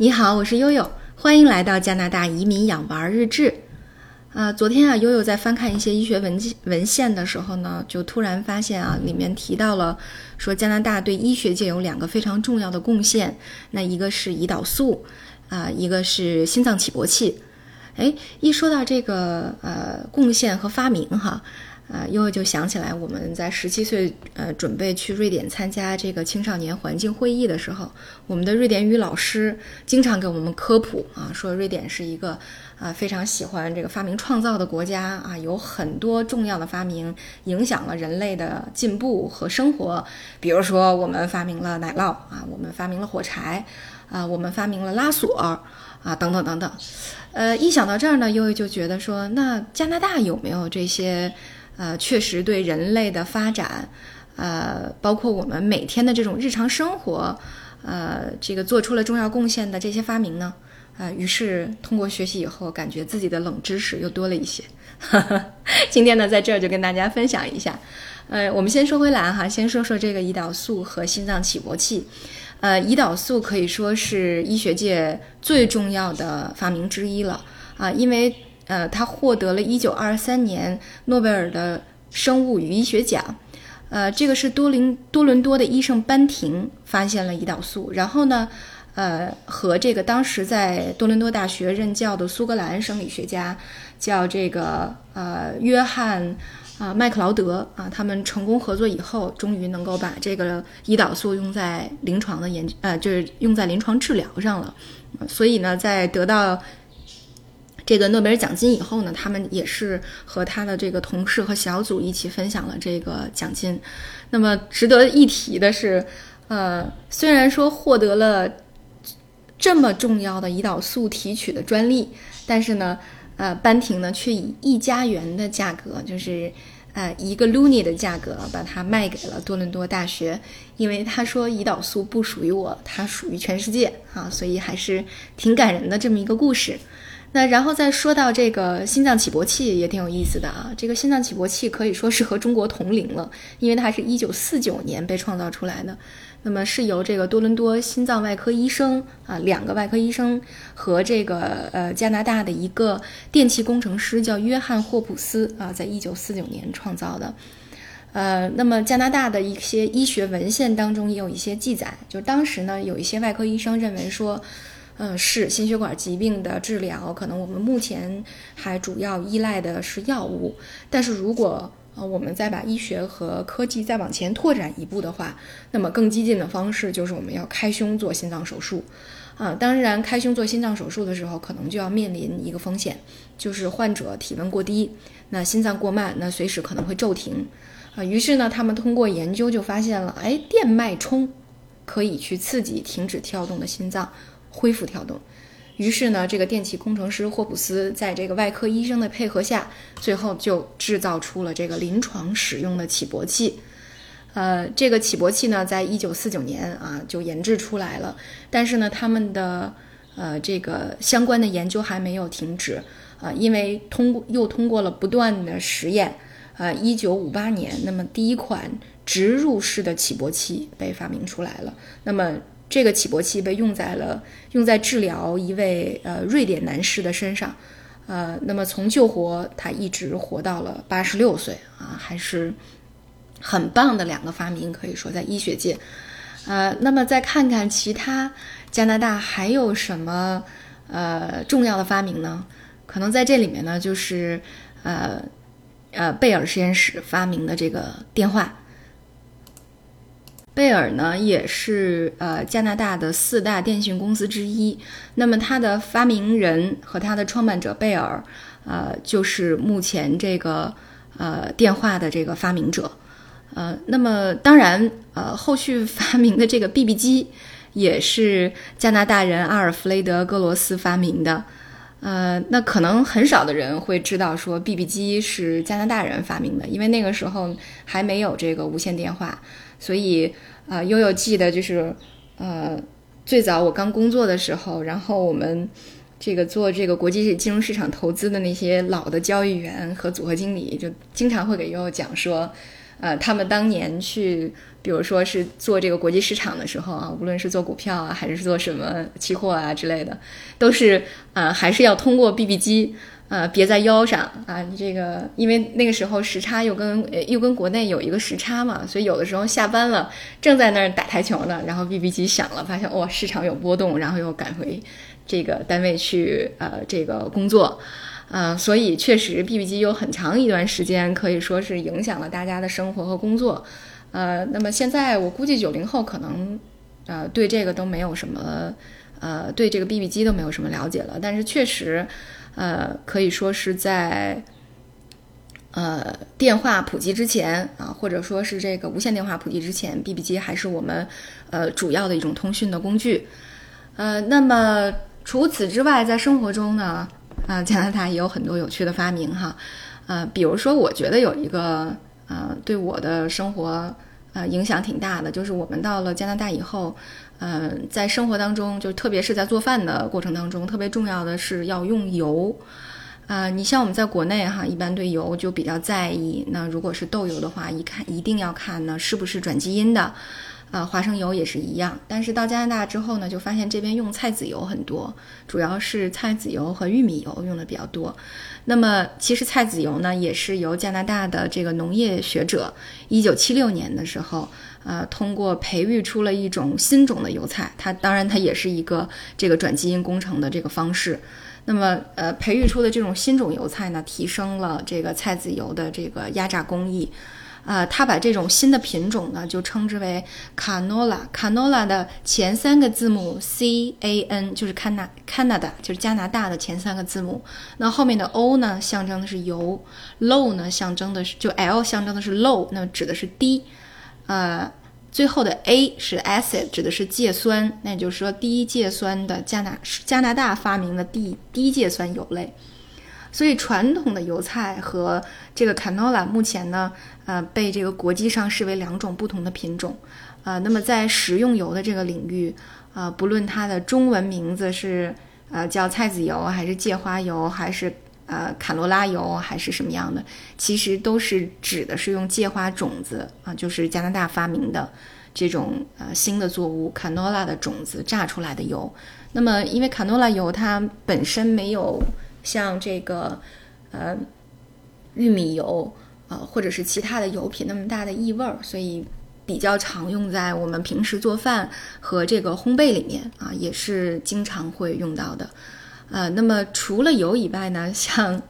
你好，我是悠悠，欢迎来到加拿大移民养娃日志。啊，昨天啊，悠悠在翻看一些医学文文献的时候呢，就突然发现啊，里面提到了说加拿大对医学界有两个非常重要的贡献，那一个是胰岛素，啊，一个是心脏起搏器。哎，一说到这个呃贡献和发明哈。啊，悠悠就想起来，我们在十七岁，呃，准备去瑞典参加这个青少年环境会议的时候，我们的瑞典语老师经常给我们科普啊，说瑞典是一个啊非常喜欢这个发明创造的国家啊，有很多重要的发明影响了人类的进步和生活。比如说，我们发明了奶酪啊，我们发明了火柴啊，我们发明了拉锁啊，等等等等。呃，一想到这儿呢，悠悠就觉得说，那加拿大有没有这些？呃，确实对人类的发展，呃，包括我们每天的这种日常生活，呃，这个做出了重要贡献的这些发明呢，啊，于是通过学习以后，感觉自己的冷知识又多了一些。今天呢，在这儿就跟大家分享一下。呃，我们先说回来哈，先说说这个胰岛素和心脏起搏器。呃，胰岛素可以说是医学界最重要的发明之一了啊，因为。呃，他获得了一九二三年诺贝尔的生物与医学奖。呃，这个是多林多伦多的医生班廷发现了胰岛素，然后呢，呃，和这个当时在多伦多大学任教的苏格兰生理学家叫这个呃约翰啊麦克劳德啊，他们成功合作以后，终于能够把这个胰岛素用在临床的研究呃，就是用在临床治疗上了。所以呢，在得到这个诺贝尔奖金以后呢，他们也是和他的这个同事和小组一起分享了这个奖金。那么值得一提的是，呃，虽然说获得了这么重要的胰岛素提取的专利，但是呢，呃，班廷呢却以一加元的价格，就是呃一个 luni 的价格把它卖给了多伦多大学，因为他说胰岛素不属于我，它属于全世界啊，所以还是挺感人的这么一个故事。那然后再说到这个心脏起搏器也挺有意思的啊，这个心脏起搏器可以说是和中国同龄了，因为它是一九四九年被创造出来的。那么是由这个多伦多心脏外科医生啊，两个外科医生和这个呃加拿大的一个电气工程师叫约翰霍普斯啊，在一九四九年创造的。呃，那么加拿大的一些医学文献当中也有一些记载，就当时呢有一些外科医生认为说。嗯，是心血管疾病的治疗，可能我们目前还主要依赖的是药物。但是如果呃我们再把医学和科技再往前拓展一步的话，那么更激进的方式就是我们要开胸做心脏手术。啊，当然开胸做心脏手术的时候，可能就要面临一个风险，就是患者体温过低，那心脏过慢，那随时可能会骤停。啊，于是呢，他们通过研究就发现了，哎，电脉冲可以去刺激停止跳动的心脏。恢复跳动，于是呢，这个电气工程师霍普斯在这个外科医生的配合下，最后就制造出了这个临床使用的起搏器。呃，这个起搏器呢，在一九四九年啊就研制出来了，但是呢，他们的呃这个相关的研究还没有停止啊，因为通过又通过了不断的实验，呃，一九五八年，那么第一款植入式的起搏器被发明出来了，那么。这个起搏器被用在了用在治疗一位呃瑞典男士的身上，呃，那么从救活他一直活到了八十六岁啊，还是很棒的两个发明，可以说在医学界。呃，那么再看看其他加拿大还有什么呃重要的发明呢？可能在这里面呢，就是呃呃贝尔实验室发明的这个电话。贝尔呢，也是呃加拿大的四大电信公司之一。那么它的发明人和它的创办者贝尔，呃，就是目前这个呃电话的这个发明者。呃，那么当然，呃，后续发明的这个 BB 机，也是加拿大人阿尔弗雷德·格罗斯发明的。呃，那可能很少的人会知道说 BB 机是加拿大人发明的，因为那个时候还没有这个无线电话。所以，呃，悠悠记得就是，呃，最早我刚工作的时候，然后我们这个做这个国际金融市场投资的那些老的交易员和组合经理，就经常会给悠悠讲说，呃，他们当年去，比如说是做这个国际市场的时候啊，无论是做股票啊，还是做什么期货啊之类的，都是啊，还是要通过 BB 机。呃，别在腰上啊！你这个，因为那个时候时差又跟又跟国内有一个时差嘛，所以有的时候下班了，正在那儿打台球呢，然后 BB 机响了，发现哇，市场有波动，然后又赶回这个单位去呃这个工作，呃，所以确实 BB 机有很长一段时间可以说是影响了大家的生活和工作，呃，那么现在我估计九零后可能呃对这个都没有什么呃对这个 BB 机都没有什么了解了，但是确实。呃，可以说是在，呃，电话普及之前啊，或者说是这个无线电话普及之前，BB 机还是我们呃主要的一种通讯的工具。呃，那么除此之外，在生活中呢，啊，加拿大也有很多有趣的发明哈。呃，比如说，我觉得有一个呃，对我的生活呃影响挺大的，就是我们到了加拿大以后。嗯，在生活当中，就特别是在做饭的过程当中，特别重要的是要用油。啊，你像我们在国内哈，一般对油就比较在意。那如果是豆油的话，一看一定要看呢是不是转基因的。啊，花生油也是一样。但是到加拿大之后呢，就发现这边用菜籽油很多，主要是菜籽油和玉米油用的比较多。那么其实菜籽油呢，也是由加拿大的这个农业学者一九七六年的时候。呃，通过培育出了一种新种的油菜，它当然它也是一个这个转基因工程的这个方式。那么，呃，培育出的这种新种油菜呢，提升了这个菜籽油的这个压榨工艺。呃，他把这种新的品种呢，就称之为 canola。canola 的前三个字母 C A N 就是 Can Canada，就是加拿大的前三个字母。那后面的 O 呢，象征的是油；low 呢，象征的是就 L 象征的是 low，那指的是低。呃，最后的 A 是 acid，指的是芥酸，那也就是说低芥酸的加拿加拿大发明的低低芥酸油类。所以传统的油菜和这个 canola 目前呢，呃，被这个国际上视为两种不同的品种。呃，那么在食用油的这个领域，呃，不论它的中文名字是呃叫菜籽油，还是芥花油，还是呃，卡罗拉油还是什么样的，其实都是指的是用芥花种子啊，就是加拿大发明的这种呃新的作物卡诺拉的种子榨出来的油。那么，因为卡诺拉油它本身没有像这个呃玉米油啊或者是其他的油品那么大的异味儿，所以比较常用在我们平时做饭和这个烘焙里面啊，也是经常会用到的。呃，那么除了油以外呢，像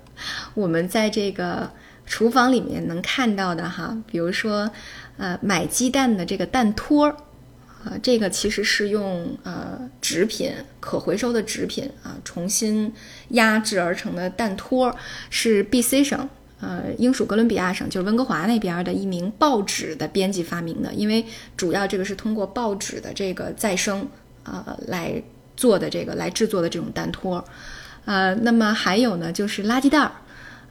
我们在这个厨房里面能看到的哈，比如说，呃，买鸡蛋的这个蛋托儿，啊，这个其实是用呃纸品可回收的纸品啊重新压制而成的蛋托，是 B.C 省呃英属哥伦比亚省就是温哥华那边的一名报纸的编辑发明的，因为主要这个是通过报纸的这个再生呃来。做的这个来制作的这种蛋托，呃，那么还有呢，就是垃圾袋儿，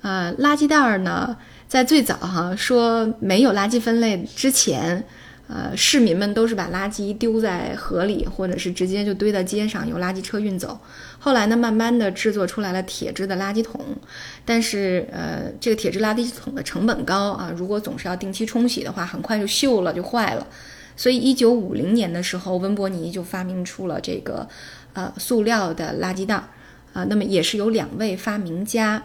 呃，垃圾袋儿呢，在最早哈说没有垃圾分类之前，呃，市民们都是把垃圾丢在河里，或者是直接就堆在街上，由垃圾车运走。后来呢，慢慢的制作出来了铁质的垃圾桶，但是呃，这个铁质垃圾桶的成本高啊，如果总是要定期冲洗的话，很快就锈了，就坏了。所以，一九五零年的时候，温伯尼就发明出了这个，呃，塑料的垃圾袋，啊，那么也是有两位发明家，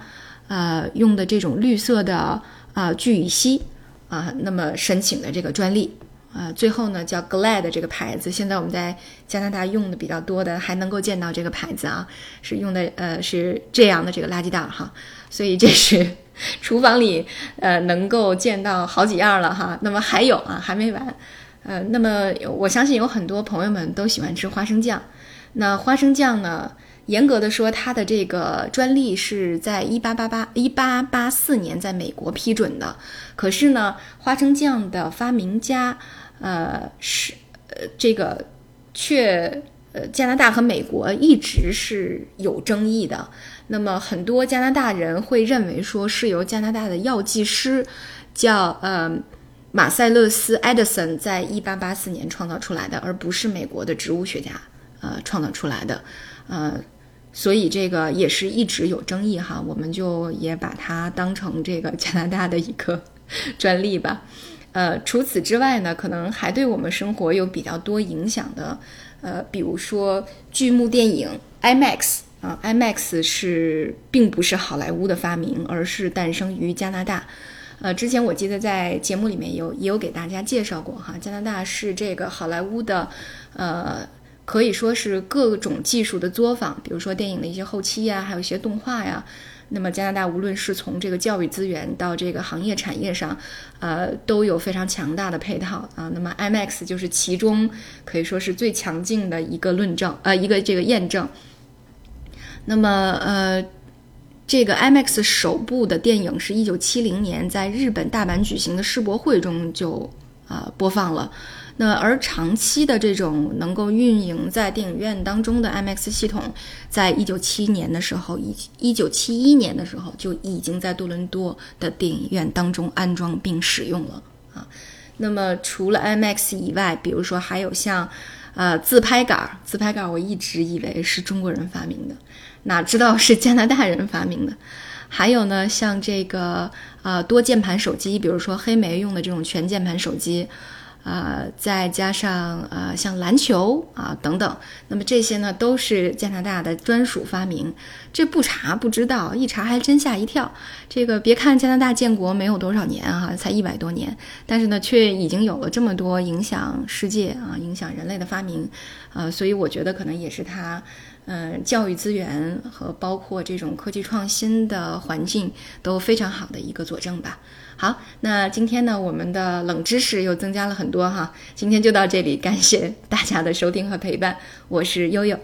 呃，用的这种绿色的啊聚乙烯，啊，那么申请的这个专利，啊，最后呢叫 Glad 这个牌子，现在我们在加拿大用的比较多的，还能够见到这个牌子啊，是用的呃是这样的这个垃圾袋哈，所以这是厨房里呃能够见到好几样了哈，那么还有啊还没完。呃，那么我相信有很多朋友们都喜欢吃花生酱。那花生酱呢，严格的说，它的这个专利是在一八八八一八八四年在美国批准的。可是呢，花生酱的发明家，呃，是呃这个却呃加拿大和美国一直是有争议的。那么很多加拿大人会认为说是由加拿大的药剂师叫呃。马塞勒斯·艾德森在一八八四年创造出来的，而不是美国的植物学家，呃，创造出来的，呃，所以这个也是一直有争议哈，我们就也把它当成这个加拿大的一个专利吧，呃，除此之外呢，可能还对我们生活有比较多影响的，呃，比如说剧目电影 IMAX 啊，IMAX 是并不是好莱坞的发明，而是诞生于加拿大。呃，之前我记得在节目里面有也有给大家介绍过哈，加拿大是这个好莱坞的，呃，可以说是各种技术的作坊，比如说电影的一些后期呀，还有一些动画呀。那么加拿大无论是从这个教育资源到这个行业产业上，呃，都有非常强大的配套啊。那么 IMAX 就是其中可以说是最强劲的一个论证，呃，一个这个验证。那么呃。这个 IMAX 首部的电影是一九七零年在日本大阪举行的世博会中就啊播放了。那而长期的这种能够运营在电影院当中的 IMAX 系统，在一九七年的时候，一一九七一年的时候就已经在多伦多的电影院当中安装并使用了啊。那么除了 IMAX 以外，比如说还有像。呃，自拍杆儿，自拍杆儿，我一直以为是中国人发明的，哪知道是加拿大人发明的。还有呢，像这个呃多键盘手机，比如说黑莓用的这种全键盘手机。呃，再加上呃，像篮球啊等等，那么这些呢都是加拿大的专属发明。这不查不知道，一查还真吓一跳。这个别看加拿大建国没有多少年哈，才一百多年，但是呢，却已经有了这么多影响世界啊、影响人类的发明。呃，所以我觉得可能也是它，嗯，教育资源和包括这种科技创新的环境都非常好的一个佐证吧。好，那今天呢，我们的冷知识又增加了很多哈。今天就到这里，感谢大家的收听和陪伴，我是悠悠。